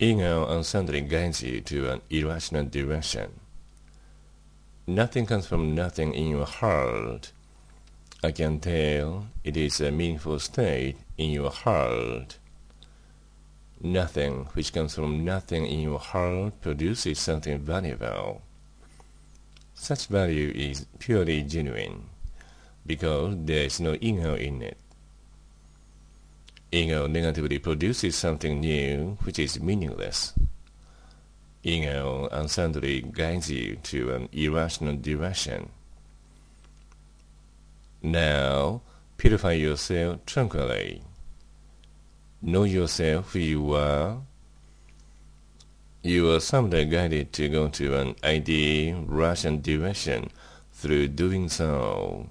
Ego uncertainly guides you to an irrational direction. Nothing comes from nothing in your heart. I can tell it is a meaningful state in your heart. Nothing which comes from nothing in your heart produces something valuable. Such value is purely genuine because there is no ego in it. Ego negatively produces something new which is meaningless. Ego uncertainly guides you to an irrational direction. Now, purify yourself tranquilly. Know yourself who you are. You are someday guided to go to an ideal, rational direction through doing so.